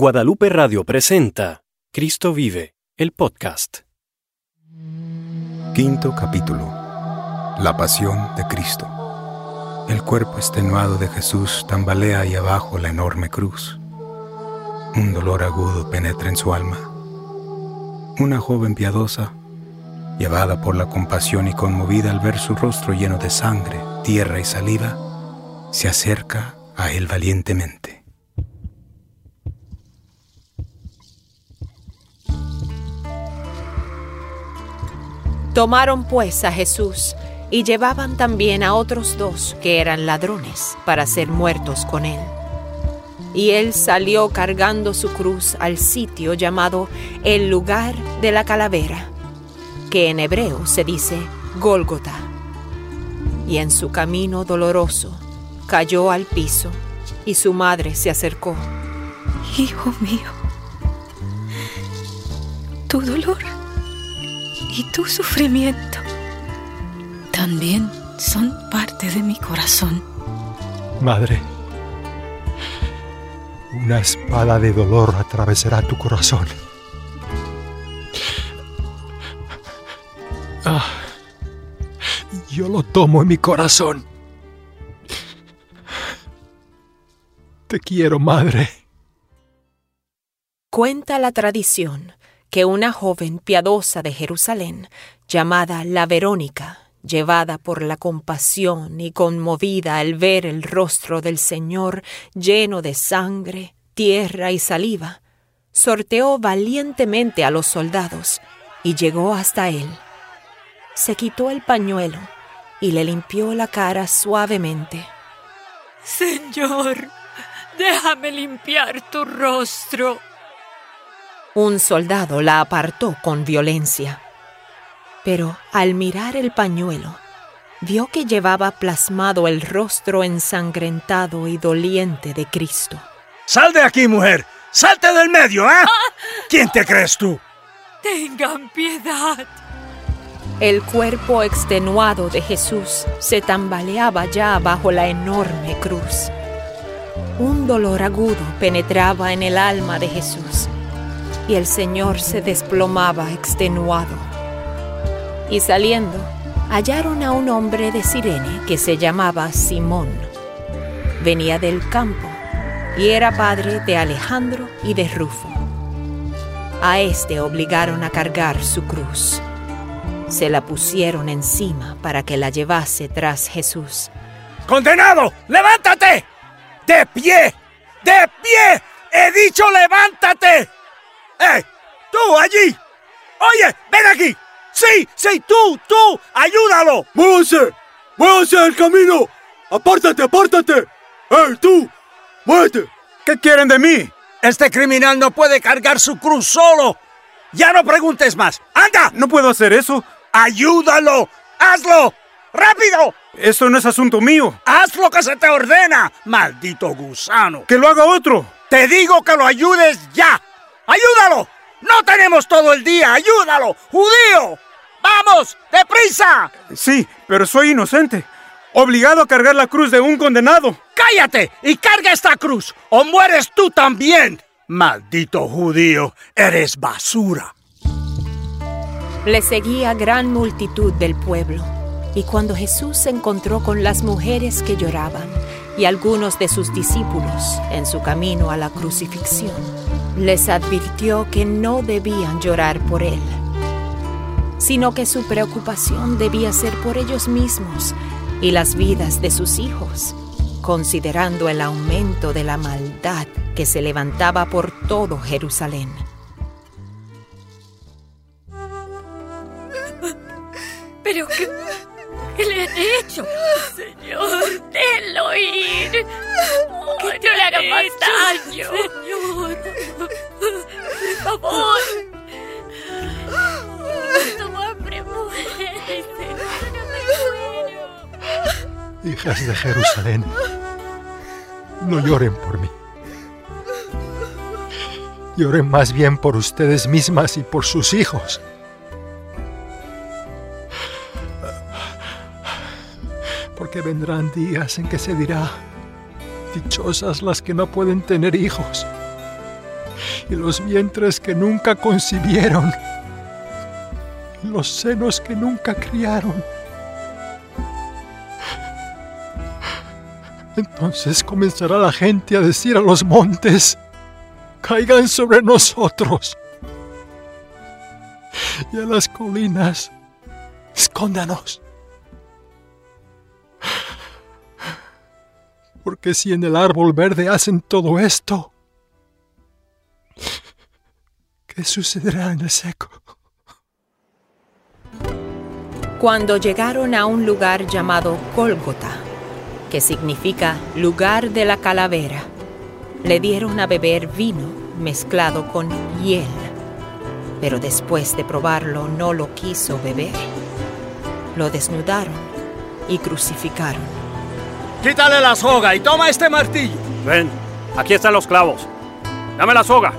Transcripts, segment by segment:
Guadalupe Radio presenta Cristo vive, el podcast. Quinto capítulo. La pasión de Cristo. El cuerpo extenuado de Jesús tambalea ahí abajo la enorme cruz. Un dolor agudo penetra en su alma. Una joven piadosa, llevada por la compasión y conmovida al ver su rostro lleno de sangre, tierra y saliva, se acerca a él valientemente. Tomaron pues a Jesús y llevaban también a otros dos que eran ladrones para ser muertos con él. Y él salió cargando su cruz al sitio llamado el lugar de la calavera, que en hebreo se dice Gólgota. Y en su camino doloroso cayó al piso y su madre se acercó. Hijo mío, tu dolor y tu sufrimiento también son parte de mi corazón. Madre, una espada de dolor atravesará tu corazón. Ah, yo lo tomo en mi corazón. Te quiero, madre. Cuenta la tradición que una joven piadosa de Jerusalén, llamada la Verónica, llevada por la compasión y conmovida al ver el rostro del Señor lleno de sangre, tierra y saliva, sorteó valientemente a los soldados y llegó hasta él. Se quitó el pañuelo y le limpió la cara suavemente. Señor, déjame limpiar tu rostro. Un soldado la apartó con violencia. Pero al mirar el pañuelo, vio que llevaba plasmado el rostro ensangrentado y doliente de Cristo. ¡Sal de aquí, mujer! ¡Salte del medio, ¿eh? ¿Quién te crees tú? Tengan piedad. El cuerpo extenuado de Jesús se tambaleaba ya bajo la enorme cruz. Un dolor agudo penetraba en el alma de Jesús y el Señor se desplomaba extenuado. Y saliendo, hallaron a un hombre de Sirene que se llamaba Simón. Venía del campo y era padre de Alejandro y de Rufo. A este obligaron a cargar su cruz. Se la pusieron encima para que la llevase tras Jesús. ¡Condenado! ¡Levántate! ¡De pie! ¡De pie! ¡He dicho levántate! ¡Eh! ¡Tú allí! ¡Oye! ¡Ven aquí! ¡Sí! ¡Sí! ¡Tú! ¡Tú! ¡Ayúdalo! ¡Muévase! ¡Muévase el camino! ¡Apártate! ¡Apártate! ¡Eh! ¡Tú! ¡Muévete! ¿Qué quieren de mí? Este criminal no puede cargar su cruz solo. Ya no preguntes más. ¡Anda! No puedo hacer eso. ¡Ayúdalo! ¡Hazlo! ¡Rápido! Eso no es asunto mío. ¡Haz lo que se te ordena! ¡Maldito gusano! ¡Que lo haga otro! ¡Te digo que lo ayudes ya! ¡Ayúdalo! ¡No tenemos todo el día! ¡Ayúdalo! ¡Judío! ¡Vamos! ¡Deprisa! Sí, pero soy inocente. Obligado a cargar la cruz de un condenado. ¡Cállate! Y carga esta cruz. ¡O mueres tú también! Maldito judío, eres basura. Le seguía gran multitud del pueblo. Y cuando Jesús se encontró con las mujeres que lloraban y algunos de sus discípulos en su camino a la crucifixión, les advirtió que no debían llorar por él, sino que su preocupación debía ser por ellos mismos y las vidas de sus hijos, considerando el aumento de la maldad que se levantaba por todo Jerusalén. ¿Pero qué, qué le han hecho? Señor, déjelo ir. Que no le haga más daño. Señor, por favor. Tengo hambre, muere, Señor, no me muero. Hijas de Jerusalén, no lloren por mí. Lloren más bien por ustedes mismas y por sus hijos. Porque vendrán días en que se dirá, dichosas las que no pueden tener hijos. y los vientres que nunca concibieron, y los senos que nunca criaron. Entonces comenzará la gente a decir a los montes, caigan sobre nosotros. Y a las colinas, escóndanos. Porque si en el árbol verde hacen todo esto, ¿qué sucederá en el seco? Cuando llegaron a un lugar llamado Gólgota, que significa lugar de la calavera, le dieron a beber vino mezclado con hiel, pero después de probarlo no lo quiso beber. Lo desnudaron y crucificaron. Quítale la soga y toma este martillo. Ven, aquí están los clavos. Dame la soga.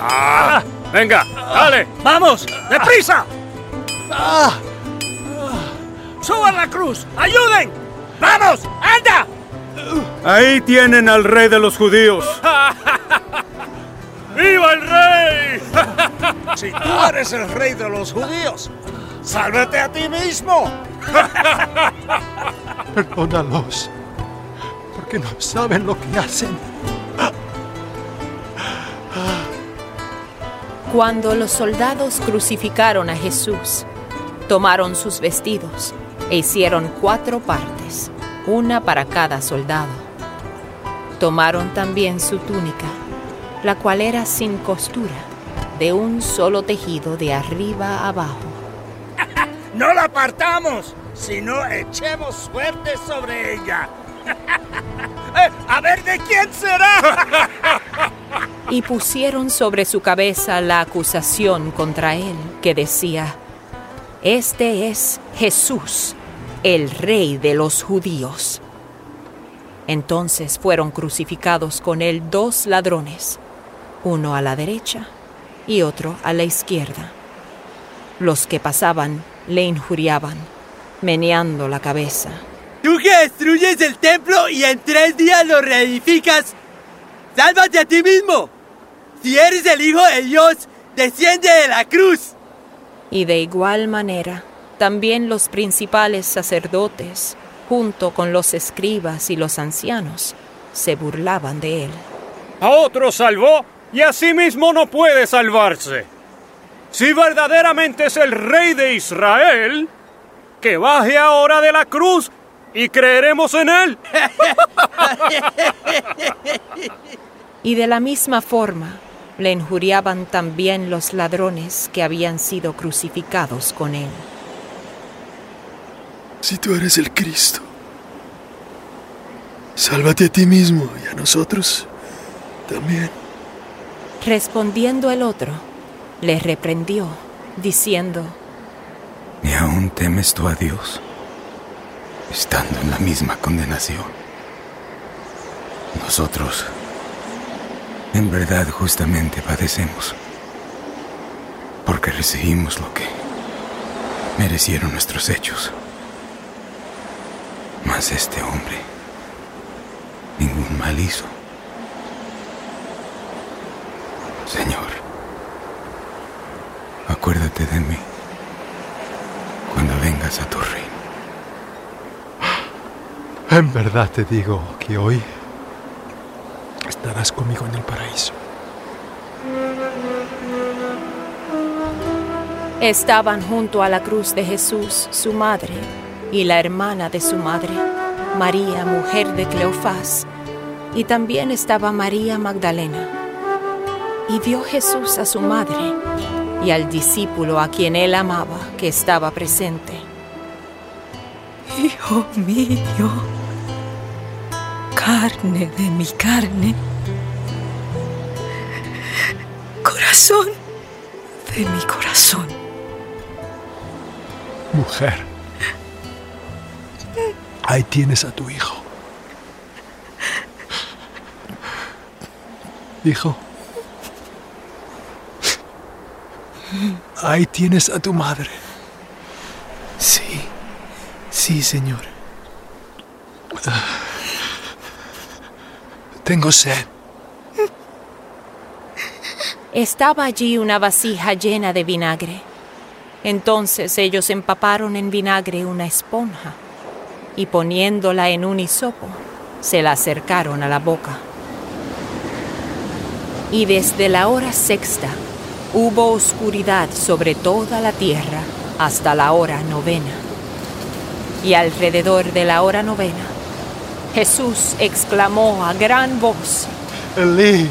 Ah, venga, dale. ¡Vamos! ¡Deprisa! ¡Suban la cruz! ¡Ayuden! ¡Vamos! ¡Anda! Ahí tienen al rey de los judíos. ¡Viva el rey! Si tú eres el rey de los judíos, sálvate a ti mismo. Perdónalos, porque no saben lo que hacen. Cuando los soldados crucificaron a Jesús, tomaron sus vestidos e hicieron cuatro partes, una para cada soldado. Tomaron también su túnica, la cual era sin costura, de un solo tejido de arriba a abajo. No la apartamos, sino echemos suerte sobre ella. Eh, A ver de quién será. y pusieron sobre su cabeza la acusación contra él, que decía, Este es Jesús, el rey de los judíos. Entonces fueron crucificados con él dos ladrones, uno a la derecha y otro a la izquierda. Los que pasaban le injuriaban, meneando la cabeza. Tú que destruyes el templo y en tres días lo reedificas, sálvate a ti mismo. Si eres el Hijo de Dios, desciende de la cruz. Y de igual manera, también los principales sacerdotes, junto con los escribas y los ancianos, se burlaban de él. A otro salvó y a sí mismo no puede salvarse. Si verdaderamente es el rey de Israel, que baje ahora de la cruz y creeremos en él. Y de la misma forma le injuriaban también los ladrones que habían sido crucificados con él. Si tú eres el Cristo, sálvate a ti mismo y a nosotros también. Respondiendo el otro, le reprendió, diciendo, ¿Ni aún temes tú a Dios, estando en la misma condenación? Nosotros, en verdad, justamente padecemos, porque recibimos lo que merecieron nuestros hechos. Mas este hombre ningún mal hizo. Señor, acuérdate de mí vengas a tu reino. En verdad te digo que hoy estarás conmigo en el paraíso. Estaban junto a la cruz de Jesús su madre y la hermana de su madre, María, mujer de Cleofás, y también estaba María Magdalena. Y vio Jesús a su madre y al discípulo a quien él amaba que estaba presente. Hijo mío, carne de mi carne, corazón de mi corazón. Mujer, ahí tienes a tu hijo. Hijo, ahí tienes a tu madre. Sí, señor. Tengo sed. Estaba allí una vasija llena de vinagre. Entonces ellos empaparon en vinagre una esponja y poniéndola en un hisopo, se la acercaron a la boca. Y desde la hora sexta hubo oscuridad sobre toda la tierra hasta la hora novena. Y alrededor de la hora novena, Jesús exclamó a gran voz, Elí,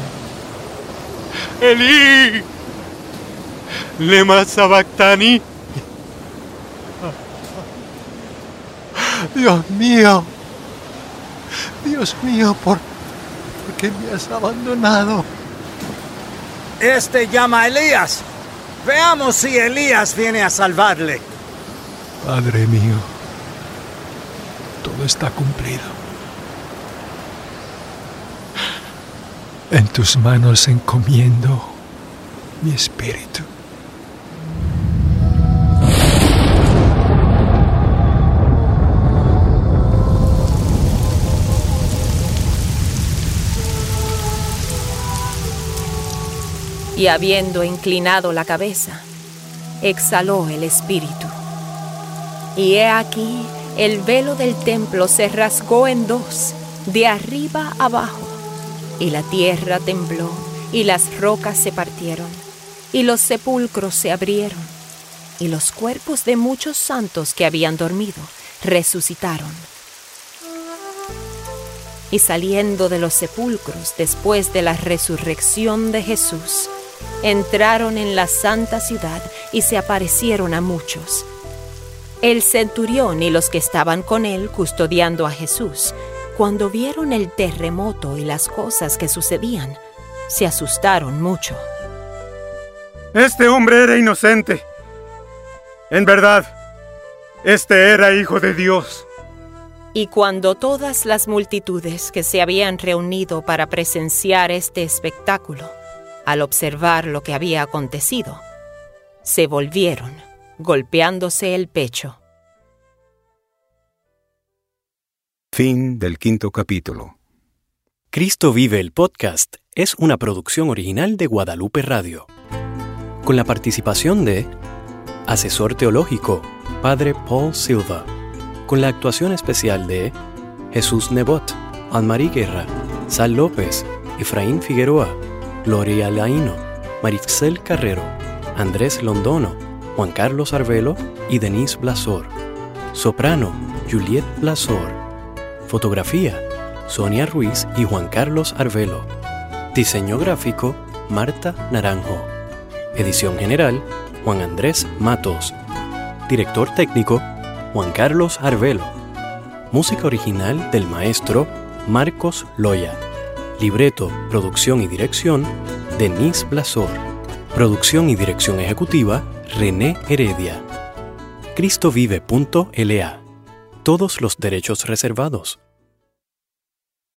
Elí, lema sabactani. Dios mío, Dios mío, ¿por, ¿por qué me has abandonado? Este llama a Elías. Veamos si Elías viene a salvarle. Padre mío, está cumplido. En tus manos encomiendo mi espíritu. y habiendo inclinado la cabeza, exhaló el espíritu. Y he aquí, el velo del templo se rasgó en dos, de arriba abajo, y la tierra tembló, y las rocas se partieron, y los sepulcros se abrieron, y los cuerpos de muchos santos que habían dormido resucitaron. Y saliendo de los sepulcros después de la resurrección de Jesús, entraron en la santa ciudad y se aparecieron a muchos. El centurión y los que estaban con él custodiando a Jesús, cuando vieron el terremoto y las cosas que sucedían, se asustaron mucho. Este hombre era inocente. En verdad, este era hijo de Dios. Y cuando todas las multitudes que se habían reunido para presenciar este espectáculo, al observar lo que había acontecido, se volvieron, golpeándose el pecho. Fin del quinto capítulo. Cristo vive el podcast es una producción original de Guadalupe Radio. Con la participación de Asesor Teológico, Padre Paul Silva. Con la actuación especial de Jesús Nebot, Anne-Marie Guerra, Sal López, Efraín Figueroa, Gloria Laino, Marixel Carrero, Andrés Londono, Juan Carlos Arvelo y Denise Blasor. Soprano, Juliet Blasor. Fotografía, Sonia Ruiz y Juan Carlos Arvelo. Diseño gráfico, Marta Naranjo. Edición general, Juan Andrés Matos. Director técnico, Juan Carlos Arvelo. Música original del maestro Marcos Loya. Libreto, producción y dirección, Denise Blasor. Producción y dirección ejecutiva, René Heredia. cristovive.la. Todos los derechos reservados.